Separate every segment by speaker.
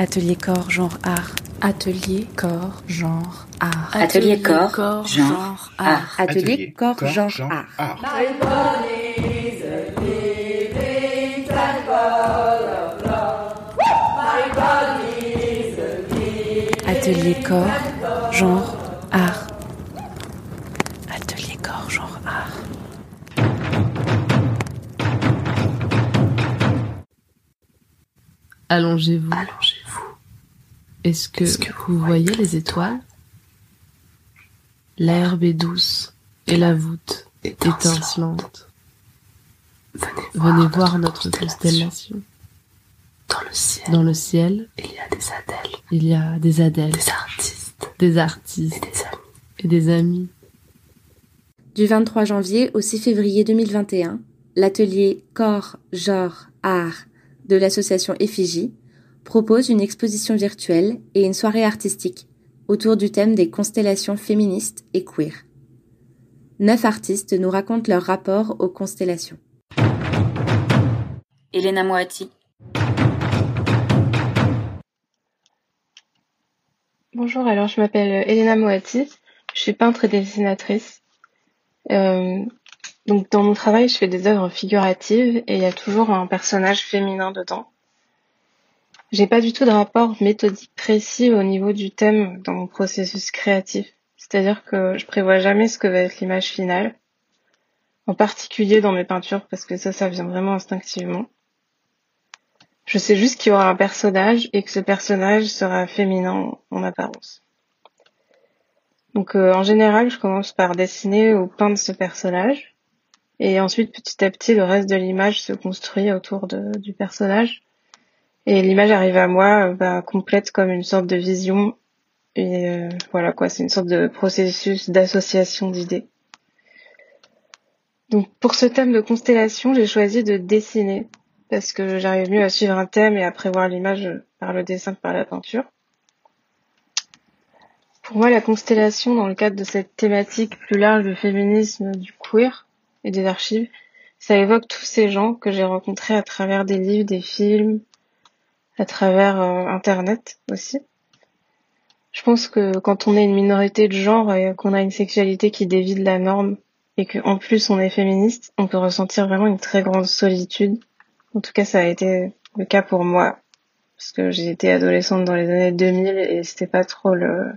Speaker 1: Atelier corps, genre art. Atelier corps, genre art.
Speaker 2: Atelier corps, genre art.
Speaker 1: Atelier corps, genre art. Atelier corps, genre art. Atelier corps, genre art.
Speaker 3: Allongez-vous.
Speaker 2: Allongez-vous.
Speaker 3: Est-ce que, vous voyez les étoiles? L'herbe est douce et la voûte étincelante.
Speaker 2: Venez,
Speaker 3: Venez voir notre constellation.
Speaker 2: Dans le ciel,
Speaker 3: Dans le ciel,
Speaker 2: il y a des adèles,
Speaker 3: il y a des adèles,
Speaker 2: des artistes
Speaker 3: des
Speaker 2: et
Speaker 3: artistes
Speaker 2: des amis.
Speaker 3: et des amis.
Speaker 4: Du 23 janvier au 6 février 2021, l'atelier Corps, Genre, Art de l'association Effigie propose une exposition virtuelle et une soirée artistique autour du thème des constellations féministes et queer. Neuf artistes nous racontent leur rapport aux constellations.
Speaker 2: Elena Moati,
Speaker 5: Bonjour, alors je m'appelle Elena Moati, je suis peintre et dessinatrice. Euh, donc dans mon travail, je fais des œuvres figuratives et il y a toujours un personnage féminin dedans. J'ai pas du tout de rapport méthodique précis au niveau du thème dans mon processus créatif. C'est-à-dire que je prévois jamais ce que va être l'image finale. En particulier dans mes peintures parce que ça, ça vient vraiment instinctivement. Je sais juste qu'il y aura un personnage et que ce personnage sera féminin en apparence. Donc euh, en général, je commence par dessiner ou peindre ce personnage et ensuite petit à petit le reste de l'image se construit autour du personnage et l'image arrive à moi euh, bah, complète comme une sorte de vision et euh, voilà quoi, c'est une sorte de processus d'association d'idées. Donc pour ce thème de constellation, j'ai choisi de dessiner parce que j'arrive mieux à suivre un thème et à prévoir l'image par le dessin que par la peinture. Pour moi, la constellation, dans le cadre de cette thématique plus large du féminisme, du queer et des archives, ça évoque tous ces gens que j'ai rencontrés à travers des livres, des films, à travers euh, Internet aussi. Je pense que quand on est une minorité de genre et qu'on a une sexualité qui dévie de la norme et qu'en plus on est féministe, on peut ressentir vraiment une très grande solitude en tout cas, ça a été le cas pour moi. Parce que j'ai été adolescente dans les années 2000 et c'était pas trop le,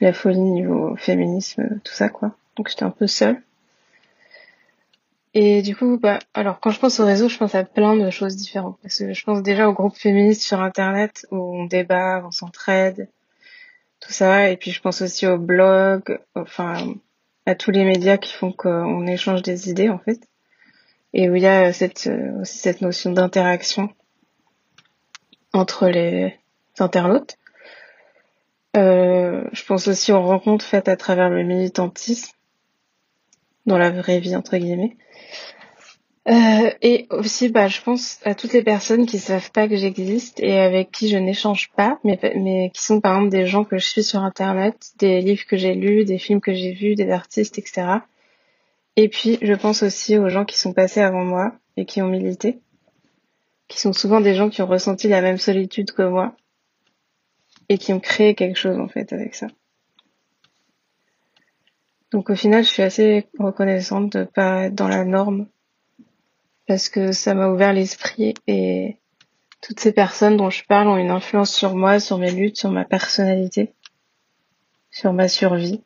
Speaker 5: la folie niveau féminisme, tout ça, quoi. Donc j'étais un peu seule. Et du coup, bah, alors quand je pense au réseau, je pense à plein de choses différentes. Parce que je pense déjà aux groupes féministes sur Internet où on débat, on s'entraide, tout ça. Et puis je pense aussi aux blogs, enfin, à tous les médias qui font qu'on échange des idées, en fait et où il y a cette, euh, aussi cette notion d'interaction entre les internautes. Euh, je pense aussi aux rencontres faites à travers le militantisme, dans la vraie vie entre guillemets. Euh, et aussi, bah, je pense à toutes les personnes qui savent pas que j'existe et avec qui je n'échange pas, mais, mais qui sont par exemple des gens que je suis sur Internet, des livres que j'ai lus, des films que j'ai vus, des artistes, etc. Et puis, je pense aussi aux gens qui sont passés avant moi et qui ont milité, qui sont souvent des gens qui ont ressenti la même solitude que moi et qui ont créé quelque chose en fait avec ça. Donc au final, je suis assez reconnaissante de pas être dans la norme parce que ça m'a ouvert l'esprit et toutes ces personnes dont je parle ont une influence sur moi, sur mes luttes, sur ma personnalité, sur ma survie.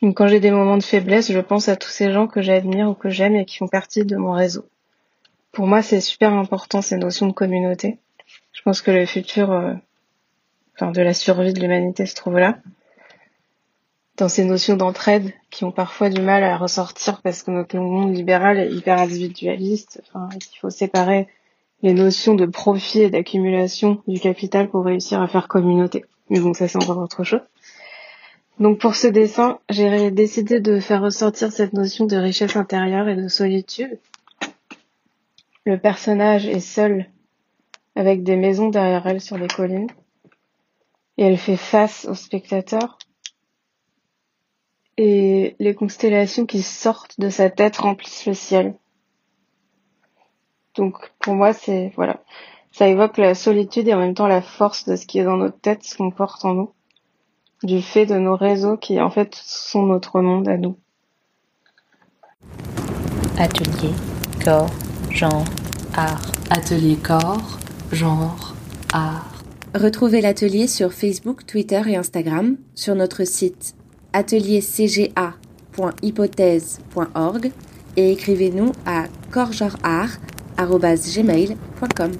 Speaker 5: Donc quand j'ai des moments de faiblesse, je pense à tous ces gens que j'admire ou que j'aime et qui font partie de mon réseau. Pour moi, c'est super important ces notions de communauté. Je pense que le futur, euh, enfin de la survie de l'humanité se trouve là. Dans ces notions d'entraide qui ont parfois du mal à ressortir parce que notre monde libéral est hyper individualiste, enfin, qu'il faut séparer les notions de profit et d'accumulation du capital pour réussir à faire communauté. Mais bon, ça c'est encore autre chose. Donc pour ce dessin, j'ai décidé de faire ressortir cette notion de richesse intérieure et de solitude. Le personnage est seul avec des maisons derrière elle sur les collines et elle fait face au spectateur. Et les constellations qui sortent de sa tête remplissent le ciel. Donc pour moi c'est voilà, ça évoque la solitude et en même temps la force de ce qui est dans notre tête, ce qu'on porte en nous, du fait de nos réseaux qui en fait sont notre monde à nous.
Speaker 1: Atelier, corps, genre, art.
Speaker 3: Atelier corps, genre, art.
Speaker 4: Retrouvez l'atelier sur Facebook, Twitter et Instagram, sur notre site ateliercga.hypothèse.org et écrivez-nous à corpsgenreart.gmail.com.